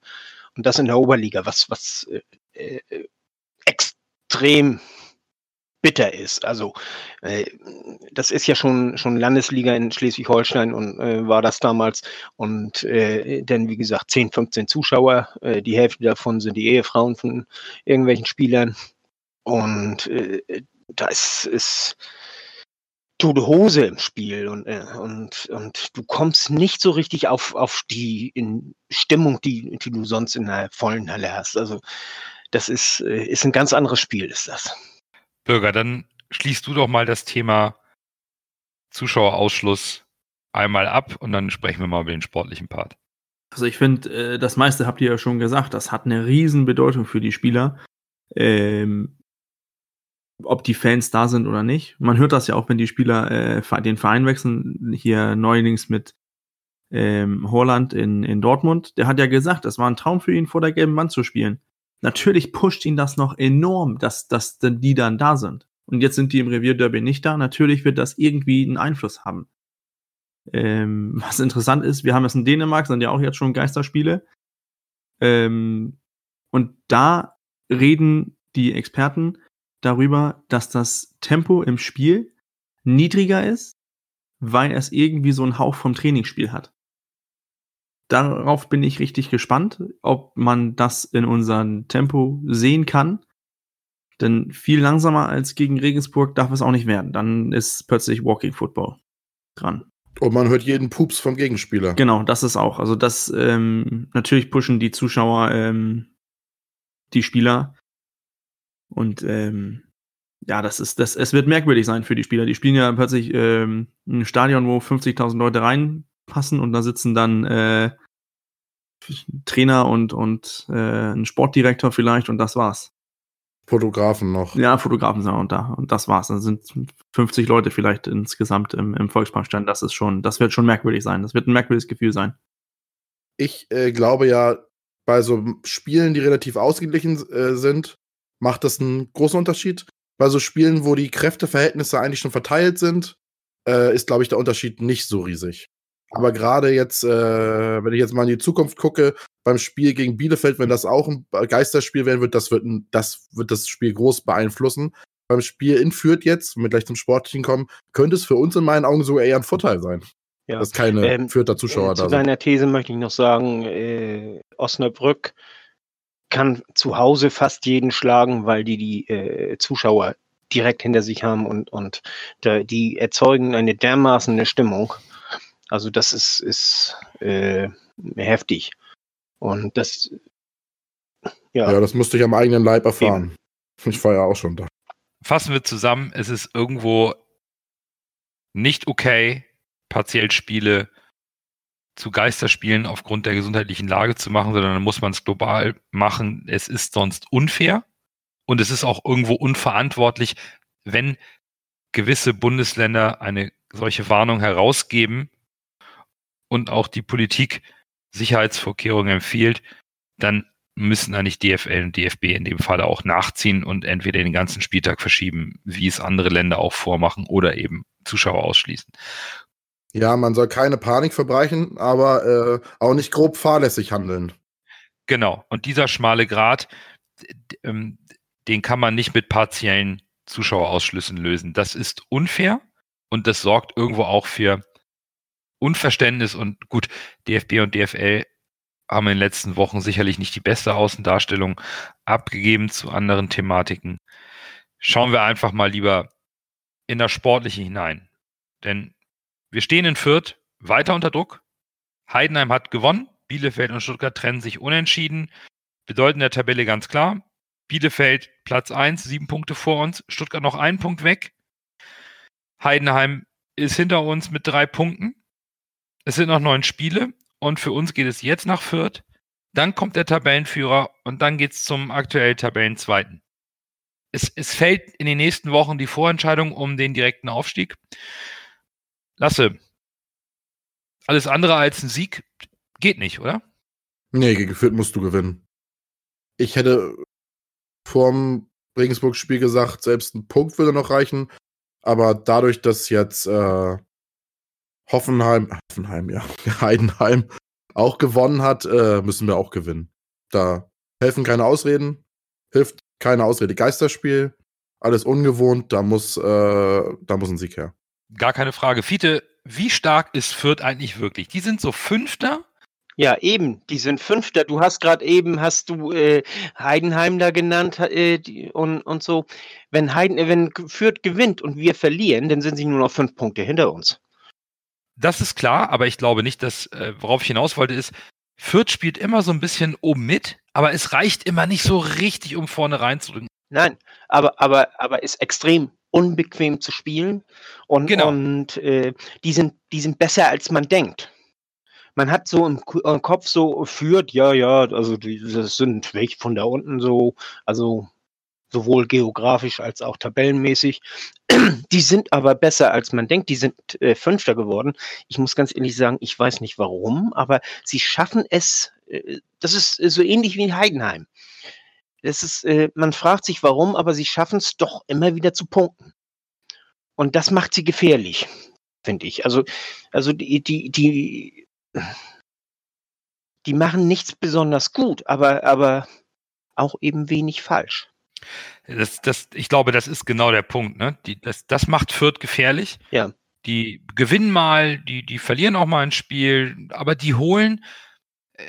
D: Und das in der Oberliga, was, was äh, äh, extrem bitter ist. Also äh, das ist ja schon schon Landesliga in Schleswig-Holstein und äh, war das damals und äh, denn wie gesagt 10, 15 Zuschauer, äh, die Hälfte davon sind die Ehefrauen von irgendwelchen Spielern und äh, da ist, ist tote Hose im Spiel und, äh, und, und du kommst nicht so richtig auf, auf die Stimmung, die, die du sonst in der vollen Halle hast. Also das ist, ist ein ganz anderes Spiel, ist das.
A: Bürger, dann schließt du doch mal das Thema Zuschauerausschluss einmal ab und dann sprechen wir mal über den sportlichen Part.
C: Also ich finde, äh, das meiste habt ihr ja schon gesagt, das hat eine riesen Bedeutung für die Spieler. Ähm, ob die Fans da sind oder nicht. Man hört das ja auch, wenn die Spieler äh, den Verein wechseln. Hier neuerdings mit ähm, Holland in, in Dortmund. Der hat ja gesagt, das war ein Traum für ihn, vor der gelben Wand zu spielen. Natürlich pusht ihn das noch enorm, dass, dass die dann da sind. Und jetzt sind die im Revierderby nicht da. Natürlich wird das irgendwie einen Einfluss haben. Ähm, was interessant ist, wir haben es in Dänemark, sind ja auch jetzt schon Geisterspiele. Ähm, und da reden die Experten darüber, dass das Tempo im Spiel niedriger ist, weil es irgendwie so einen Hauch vom Trainingsspiel hat. Darauf bin ich richtig gespannt, ob man das in unserem Tempo sehen kann. Denn viel langsamer als gegen Regensburg darf es auch nicht werden. Dann ist plötzlich Walking Football dran.
B: Und man hört jeden Pups vom Gegenspieler.
C: Genau, das ist auch. Also das ähm, natürlich pushen die Zuschauer ähm, die Spieler. Und ähm, ja, das ist, das, es wird merkwürdig sein für die Spieler. Die spielen ja plötzlich ähm, ein Stadion, wo 50.000 Leute reinpassen und da sitzen dann äh, Trainer und, und äh, ein Sportdirektor vielleicht und das war's.
B: Fotografen noch.
C: Ja, Fotografen sind auch da und das war's. Dann sind 50 Leute vielleicht insgesamt im, im Volksparkstand. Das ist schon, das wird schon merkwürdig sein. Das wird ein merkwürdiges Gefühl sein.
B: Ich äh, glaube ja, bei so Spielen, die relativ ausgeglichen äh, sind, macht das einen großen Unterschied. Bei so Spielen, wo die Kräfteverhältnisse eigentlich schon verteilt sind, äh, ist, glaube ich, der Unterschied nicht so riesig. Aber gerade jetzt, äh, wenn ich jetzt mal in die Zukunft gucke, beim Spiel gegen Bielefeld, wenn das auch ein Geisterspiel werden wird, das wird, ein, das, wird das Spiel groß beeinflussen. Beim Spiel in Fürth jetzt, wenn wir gleich zum Sportlichen kommen, könnte es für uns in meinen Augen sogar eher ein Vorteil sein. Ja. Dass keine ähm, Fürther Zuschauer äh,
D: da
B: sind.
D: Zu deiner These möchte ich noch sagen, äh, Osnabrück kann zu Hause fast jeden schlagen, weil die die äh, Zuschauer direkt hinter sich haben und, und da, die erzeugen eine dermaßen Stimmung. Also das ist, ist äh, heftig. Und das,
B: ja. Ja, das musste ich am eigenen Leib erfahren. Eben. Ich war ja auch schon da.
A: Fassen wir zusammen, es ist irgendwo nicht okay, partiell Spiele zu Geisterspielen aufgrund der gesundheitlichen Lage zu machen, sondern dann muss man es global machen. Es ist sonst unfair und es ist auch irgendwo unverantwortlich, wenn gewisse Bundesländer eine solche Warnung herausgeben und auch die Politik Sicherheitsvorkehrungen empfiehlt, dann müssen eigentlich DFL und DFB in dem Falle auch nachziehen und entweder den ganzen Spieltag verschieben, wie es andere Länder auch vormachen, oder eben Zuschauer ausschließen.
B: Ja, man soll keine Panik verbrechen, aber äh, auch nicht grob fahrlässig handeln.
A: Genau. Und dieser schmale Grat, ähm, den kann man nicht mit partiellen Zuschauerausschlüssen lösen. Das ist unfair und das sorgt irgendwo auch für Unverständnis und gut, DFB und DFL haben in den letzten Wochen sicherlich nicht die beste Außendarstellung abgegeben zu anderen Thematiken. Schauen wir einfach mal lieber in das Sportliche hinein. Denn wir stehen in Fürth weiter unter Druck. Heidenheim hat gewonnen. Bielefeld und Stuttgart trennen sich unentschieden. Bedeuten der Tabelle ganz klar. Bielefeld Platz 1, sieben Punkte vor uns. Stuttgart noch einen Punkt weg. Heidenheim ist hinter uns mit drei Punkten. Es sind noch neun Spiele und für uns geht es jetzt nach Fürth. Dann kommt der Tabellenführer und dann geht es zum aktuell Tabellenzweiten. Es, es fällt in den nächsten Wochen die Vorentscheidung um den direkten Aufstieg. Lasse, alles andere als ein Sieg geht nicht, oder?
B: Nee, gegen Fürth musst du gewinnen. Ich hätte vorm Regensburg-Spiel gesagt, selbst ein Punkt würde noch reichen. Aber dadurch, dass jetzt äh, Hoffenheim, Hoffenheim, ja, Heidenheim auch gewonnen hat, äh, müssen wir auch gewinnen. Da helfen keine Ausreden, hilft keine Ausrede Geisterspiel. alles ungewohnt, da muss, äh, da muss ein Sieg her.
A: Gar keine Frage. Fiete, wie stark ist Fürth eigentlich wirklich? Die sind so Fünfter
D: ja, eben, die sind Fünfter. Du hast gerade eben, hast du äh, Heidenheim da genannt äh, die, und, und so. Wenn, Heiden, wenn Fürth gewinnt und wir verlieren, dann sind sie nur noch fünf Punkte hinter uns.
A: Das ist klar, aber ich glaube nicht, dass, äh, worauf ich hinaus wollte, ist, Fürth spielt immer so ein bisschen oben mit, aber es reicht immer nicht so richtig, um vorne reinzudrücken.
D: Nein, aber, aber, aber ist extrem unbequem zu spielen und,
A: Genau.
D: und äh, die, sind, die sind besser, als man denkt man hat so im, im Kopf so führt, ja, ja, also die, das sind welche von da unten so, also sowohl geografisch als auch tabellenmäßig. Die sind aber besser, als man denkt. Die sind äh, Fünfter geworden. Ich muss ganz ehrlich sagen, ich weiß nicht warum, aber sie schaffen es. Äh, das ist äh, so ähnlich wie in Heidenheim. Das ist, äh, man fragt sich warum, aber sie schaffen es doch immer wieder zu punkten. Und das macht sie gefährlich, finde ich. Also, also die, die, die die machen nichts besonders gut, aber, aber auch eben wenig falsch.
A: Das, das, ich glaube, das ist genau der Punkt. Ne? Die, das, das macht Fürth gefährlich.
D: Ja.
A: Die gewinnen mal, die, die verlieren auch mal ein Spiel, aber die holen äh,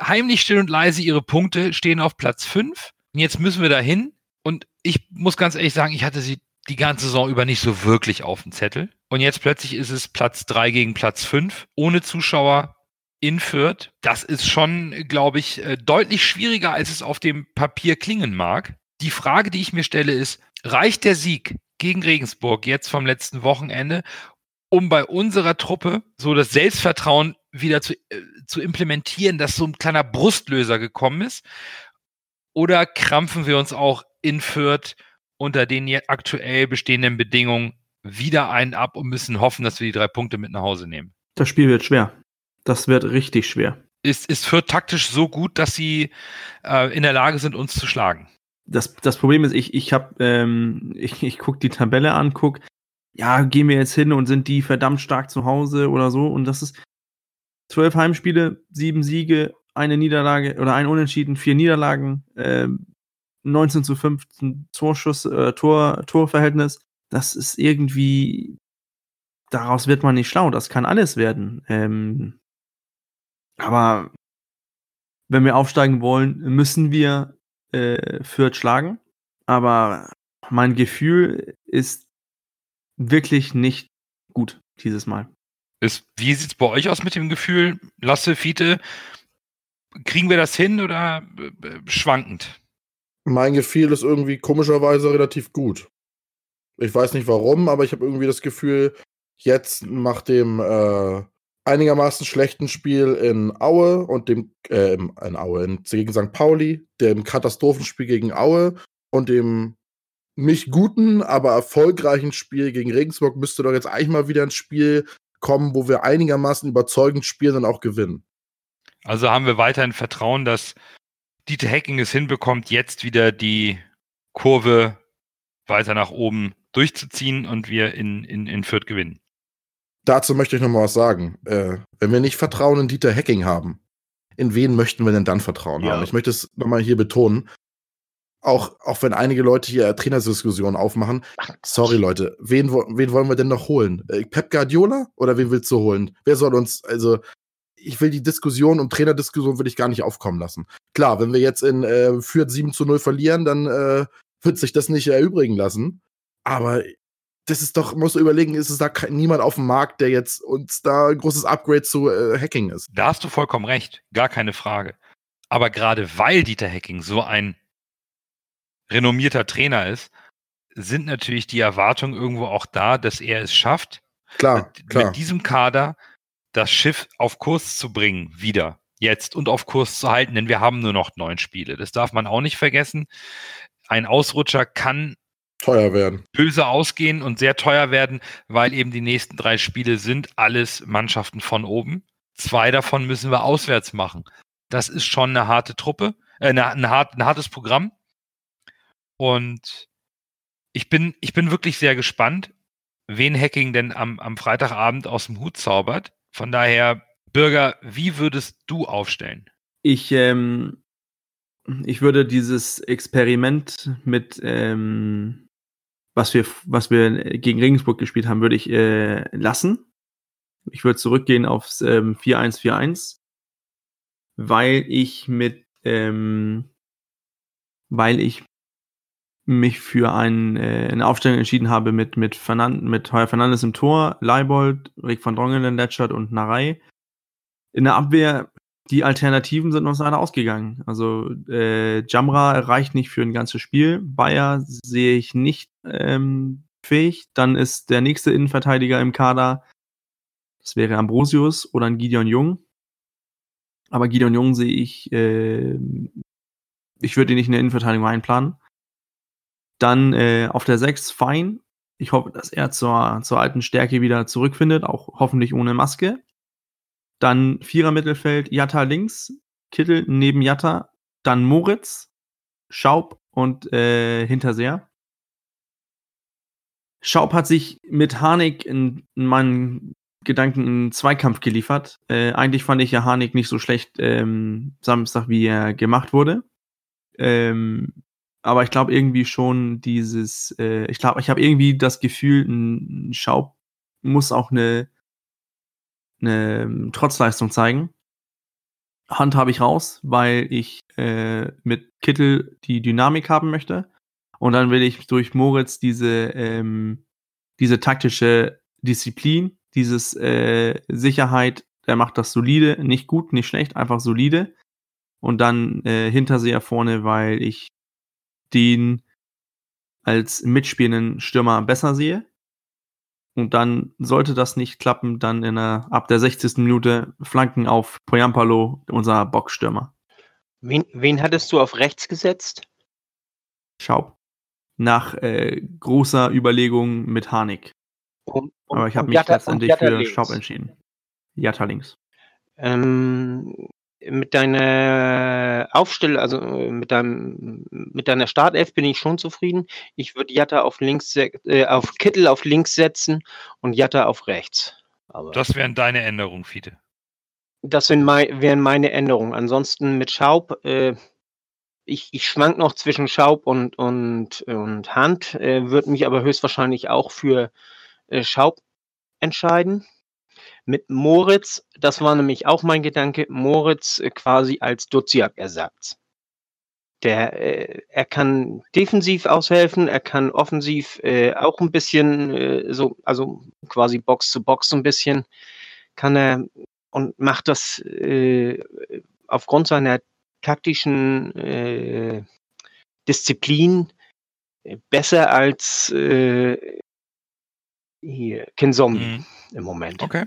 A: heimlich still und leise ihre Punkte, stehen auf Platz 5. Jetzt müssen wir dahin. Und ich muss ganz ehrlich sagen, ich hatte sie die ganze Saison über nicht so wirklich auf dem Zettel. Und jetzt plötzlich ist es Platz 3 gegen Platz 5, ohne Zuschauer in Fürth. Das ist schon, glaube ich, äh, deutlich schwieriger, als es auf dem Papier klingen mag. Die Frage, die ich mir stelle, ist, reicht der Sieg gegen Regensburg jetzt vom letzten Wochenende, um bei unserer Truppe so das Selbstvertrauen wieder zu, äh, zu implementieren, dass so ein kleiner Brustlöser gekommen ist? Oder krampfen wir uns auch in Fürth unter den aktuell bestehenden Bedingungen wieder einen ab und müssen hoffen, dass wir die drei Punkte mit nach Hause nehmen?
C: Das Spiel wird schwer. Das wird richtig schwer.
A: Ist, ist Fürth taktisch so gut, dass sie äh, in der Lage sind, uns zu schlagen?
C: Das, das Problem ist, ich, ich habe, ähm, ich, ich gucke die Tabelle an, guck, ja, gehen wir jetzt hin und sind die verdammt stark zu Hause oder so. Und das ist zwölf Heimspiele, sieben Siege, eine Niederlage oder ein Unentschieden, vier Niederlagen, äh, 19 zu 15 Torschuss, äh, Tor, Torverhältnis. Das ist irgendwie, daraus wird man nicht schlau. Das kann alles werden. Ähm, aber wenn wir aufsteigen wollen, müssen wir äh, Fürth schlagen. Aber mein Gefühl ist wirklich nicht gut dieses Mal.
A: Ist, wie sieht es bei euch aus mit dem Gefühl, Lasse, Fiete? Kriegen wir das hin oder äh, schwankend?
B: Mein Gefühl ist irgendwie komischerweise relativ gut. Ich weiß nicht warum, aber ich habe irgendwie das Gefühl, jetzt nach dem äh, einigermaßen schlechten Spiel in Aue und dem, äh, in Aue, in, gegen St. Pauli, dem Katastrophenspiel gegen Aue und dem nicht guten, aber erfolgreichen Spiel gegen Regensburg müsste doch jetzt eigentlich mal wieder ein Spiel kommen, wo wir einigermaßen überzeugend spielen und auch gewinnen.
A: Also haben wir weiterhin Vertrauen, dass Dieter Hecking es hinbekommt, jetzt wieder die Kurve weiter nach oben durchzuziehen und wir in, in, in Fürth gewinnen.
B: Dazu möchte ich noch mal was sagen. Äh, wenn wir nicht Vertrauen in Dieter Hacking haben, in wen möchten wir denn dann Vertrauen ja. haben? Ich möchte es nochmal hier betonen. Auch, auch wenn einige Leute hier Trainerdiskussionen aufmachen. Sorry, Leute. Wen, wen wollen wir denn noch holen? Äh, Pep Guardiola? Oder wen willst du holen? Wer soll uns, also, ich will die Diskussion und Trainerdiskussion will ich gar nicht aufkommen lassen. Klar, wenn wir jetzt in äh, Fürth 7 zu 0 verlieren, dann äh, wird sich das nicht erübrigen lassen. Aber das ist doch, musst du überlegen, ist es da niemand auf dem Markt, der jetzt uns da ein großes Upgrade zu äh, Hacking ist.
A: Da hast du vollkommen recht, gar keine Frage. Aber gerade weil Dieter Hacking so ein renommierter Trainer ist, sind natürlich die Erwartungen irgendwo auch da, dass er es schafft,
B: klar,
A: mit,
B: klar.
A: mit diesem Kader das Schiff auf Kurs zu bringen, wieder, jetzt und auf Kurs zu halten, denn wir haben nur noch neun Spiele. Das darf man auch nicht vergessen. Ein Ausrutscher kann
B: teuer werden.
A: Böse ausgehen und sehr teuer werden, weil eben die nächsten drei Spiele sind alles Mannschaften von oben. Zwei davon müssen wir auswärts machen. Das ist schon eine harte Truppe, äh, eine, eine hart, ein hartes Programm. Und ich bin, ich bin wirklich sehr gespannt, wen Hacking denn am, am Freitagabend aus dem Hut zaubert. Von daher, Bürger, wie würdest du aufstellen?
C: Ich, ähm, ich würde dieses Experiment mit ähm, was wir, was wir gegen Regensburg gespielt haben, würde ich äh, lassen. Ich würde zurückgehen aufs ähm, 4-1-4-1, weil ich mit, ähm, weil ich mich für ein, äh, eine Aufstellung entschieden habe mit, mit, Fernand mit Heuer Fernandes im Tor, Leibold, Rick van Drongelen, Letschert und Narei. In der Abwehr, die Alternativen sind uns leider ausgegangen. Also äh, Jamra reicht nicht für ein ganzes Spiel. Bayer sehe ich nicht ähm, fähig. Dann ist der nächste Innenverteidiger im Kader, das wäre Ambrosius oder ein Gideon Jung. Aber Gideon Jung sehe ich, äh, ich würde ihn nicht in der Innenverteidigung einplanen. Dann äh, auf der 6 Fein. Ich hoffe, dass er zur, zur alten Stärke wieder zurückfindet, auch hoffentlich ohne Maske. Dann Vierer Mittelfeld, Jatta links, Kittel neben Jatta, dann Moritz, Schaub und äh, Hinterseher. Schaub hat sich mit Harnik in, in meinen Gedanken einen Zweikampf geliefert. Äh, eigentlich fand ich ja Harnik nicht so schlecht ähm, Samstag, wie er gemacht wurde. Ähm, aber ich glaube irgendwie schon dieses, äh, ich glaube, ich habe irgendwie das Gefühl, ein Schaub muss auch eine, eine Trotzleistung zeigen. Hand habe ich raus, weil ich äh, mit Kittel die Dynamik haben möchte. Und dann will ich durch Moritz diese, ähm, diese taktische Disziplin, dieses äh, Sicherheit, der macht das solide, nicht gut, nicht schlecht, einfach solide. Und dann äh, Hinterseher vorne, weil ich den als mitspielenden Stürmer besser sehe. Und dann sollte das nicht klappen, dann in der, ab der 60. Minute Flanken auf Poyampalo, unser Boxstürmer.
D: Wen, wen hattest du auf rechts gesetzt?
C: Schaub. Nach äh, großer Überlegung mit Harnik. Aber ich habe mich Jatta, letztendlich für links. Schaub entschieden. Jatta links.
D: Ähm, mit deiner Aufstellung, also mit deinem, mit deiner Startelf bin ich schon zufrieden. Ich würde Jatta auf links, äh, auf Kittel auf links setzen und Jatta auf rechts.
A: Aber das wären deine Änderungen, Fiete.
D: Das wären, mein, wären meine Änderungen. Ansonsten mit Schaub, äh, ich, ich schwank noch zwischen Schaub und, und, und Hand, äh, würde mich aber höchstwahrscheinlich auch für äh, Schaub entscheiden. Mit Moritz, das war nämlich auch mein Gedanke, Moritz äh, quasi als Duziak-Ersatz. Der, äh, er kann defensiv aushelfen, er kann offensiv äh, auch ein bisschen äh, so, also quasi Box zu Box so ein bisschen, kann er und macht das äh, aufgrund seiner taktischen äh, Disziplin besser als hier Ken Zombie mhm. im Moment.
A: Okay.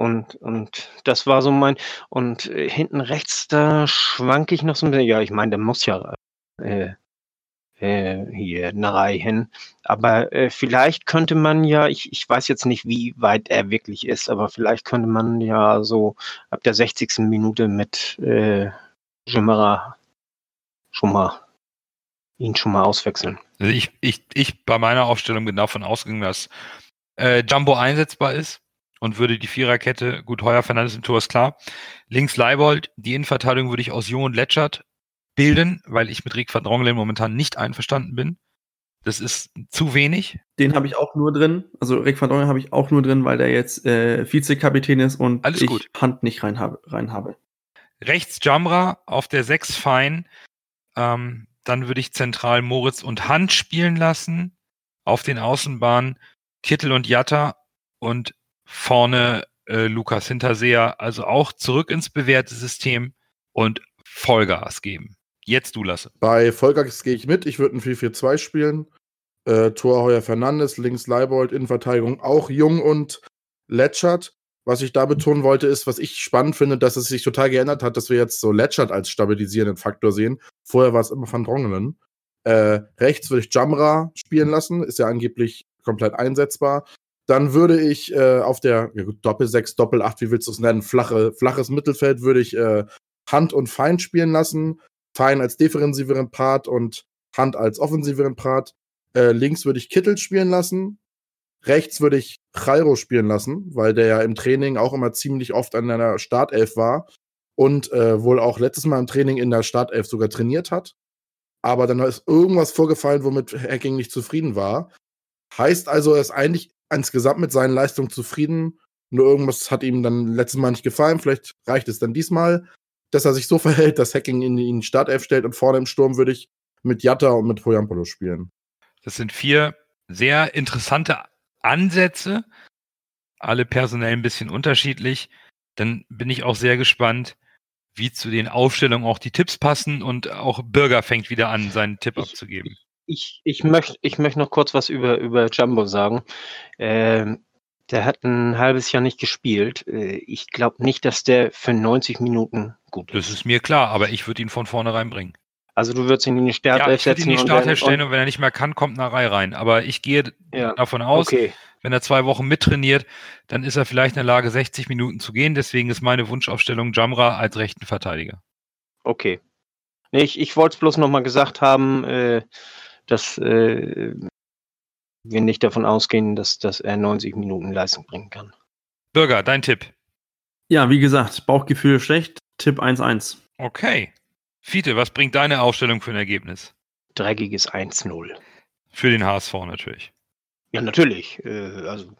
D: Und, und das war so mein, und äh, hinten rechts, da schwank ich noch so ein bisschen, ja, ich meine, der muss ja äh, äh, hier Narei hin. Aber äh, vielleicht könnte man ja, ich, ich weiß jetzt nicht, wie weit er wirklich ist, aber vielleicht könnte man ja so ab der 60. Minute mit äh, Jimera schon mal ihn schon mal auswechseln.
A: Also ich, ich, ich bei meiner Aufstellung bin davon ausgegangen, dass äh, Jumbo einsetzbar ist und würde die Viererkette, gut, Heuer Fernandes im Tor ist klar. Links Leibold, die Innenverteidigung würde ich aus Jung und Letschert bilden, weil ich mit Rick van Drongelen momentan nicht einverstanden bin. Das ist zu wenig.
C: Den habe ich auch nur drin. Also Rick van Drongelen habe ich auch nur drin, weil der jetzt äh, Vizekapitän ist und
A: Alles
C: ich
A: gut.
C: Hand nicht rein habe, rein habe.
A: Rechts Jamra, auf der 6 Fein. Ähm, dann würde ich zentral Moritz und Hand spielen lassen. Auf den Außenbahnen Kittel und Jatta und vorne äh, Lukas Hinterseher, also auch zurück ins bewährte System und Vollgas geben. Jetzt du lasse.
B: Bei Vollgas gehe ich mit. Ich würde ein 4-4-2 spielen. Äh, Tor Heuer Fernandes, links Leibold, Innenverteidigung auch Jung und Letschert. Was ich da betonen wollte, ist, was ich spannend finde, dass es sich total geändert hat, dass wir jetzt so Letschert als stabilisierenden Faktor sehen. Vorher war es immer Van Drongelen. Äh, rechts würde ich Jamra spielen lassen, ist ja angeblich komplett einsetzbar. Dann würde ich äh, auf der ja Doppel 6, Doppel 8, wie willst du es nennen, flache, flaches Mittelfeld würde ich äh, Hand und Fein spielen lassen. Fein als defensiveren Part und Hand als offensiveren Part. Äh, links würde ich Kittel spielen lassen. Rechts würde ich Jairo spielen lassen, weil der ja im Training auch immer ziemlich oft an einer Startelf war und äh, wohl auch letztes Mal im Training in der Startelf sogar trainiert hat. aber dann ist irgendwas vorgefallen, womit Hacking nicht zufrieden war. Heißt also, er ist eigentlich insgesamt mit seinen Leistungen zufrieden. Nur irgendwas hat ihm dann letztes Mal nicht gefallen. Vielleicht reicht es dann diesmal, dass er sich so verhält, dass Hacking in ihn Startelf stellt und vorne im Sturm würde ich mit Jatta und mit Poyampolo spielen.
A: Das sind vier sehr interessante Ansätze, alle personell ein bisschen unterschiedlich. Dann bin ich auch sehr gespannt, wie zu den Aufstellungen auch die Tipps passen und auch Bürger fängt wieder an, seinen Tipp
D: ich,
A: abzugeben.
D: Ich, ich möchte ich möcht noch kurz was über, über Jumbo sagen. Ähm, der hat ein halbes Jahr nicht gespielt. Äh, ich glaube nicht, dass der für 90 Minuten gut
A: ist. Das ist mir klar, aber ich würde ihn von vornherein bringen.
D: Also du würdest ihn in die Startelf
A: ja, ich
D: setzen.
A: Ihn in die Startelf stellen und wenn er nicht mehr kann, kommt eine Reihe rein. Aber ich gehe ja. davon aus, okay. wenn er zwei Wochen mittrainiert, dann ist er vielleicht in der Lage, 60 Minuten zu gehen. Deswegen ist meine Wunschaufstellung Jamra als rechten Verteidiger.
D: Okay. Nee, ich, ich wollte es bloß nochmal gesagt haben, äh, dass äh, wir nicht davon ausgehen, dass, dass er 90 Minuten Leistung bringen kann.
A: Bürger, dein Tipp.
C: Ja, wie gesagt, Bauchgefühl schlecht, Tipp 1-1.
A: Okay. Fiete, was bringt deine Aufstellung für ein Ergebnis?
D: Dreckiges 1-0.
A: Für den HSV natürlich.
D: Ja, natürlich. Äh, also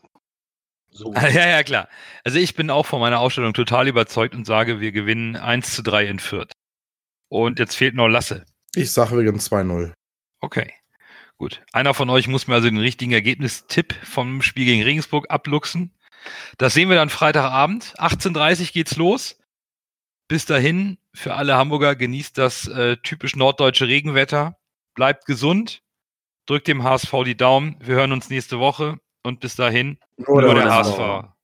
A: so. ja, ja, klar. Also ich bin auch von meiner Aufstellung total überzeugt und sage, wir gewinnen 1 zu 3 in Fürth. Und jetzt fehlt noch Lasse.
B: Ich sage, wir gewinnen 2-0.
A: Okay. Gut. Einer von euch muss mir also den richtigen Ergebnistipp vom Spiel gegen Regensburg abluchsen. Das sehen wir dann Freitagabend. 18.30 Uhr geht's los. Bis dahin, für alle Hamburger, genießt das äh, typisch norddeutsche Regenwetter. Bleibt gesund. Drückt dem HSV die Daumen. Wir hören uns nächste Woche. Und bis dahin,
B: nur, nur der, der HSV. HSV.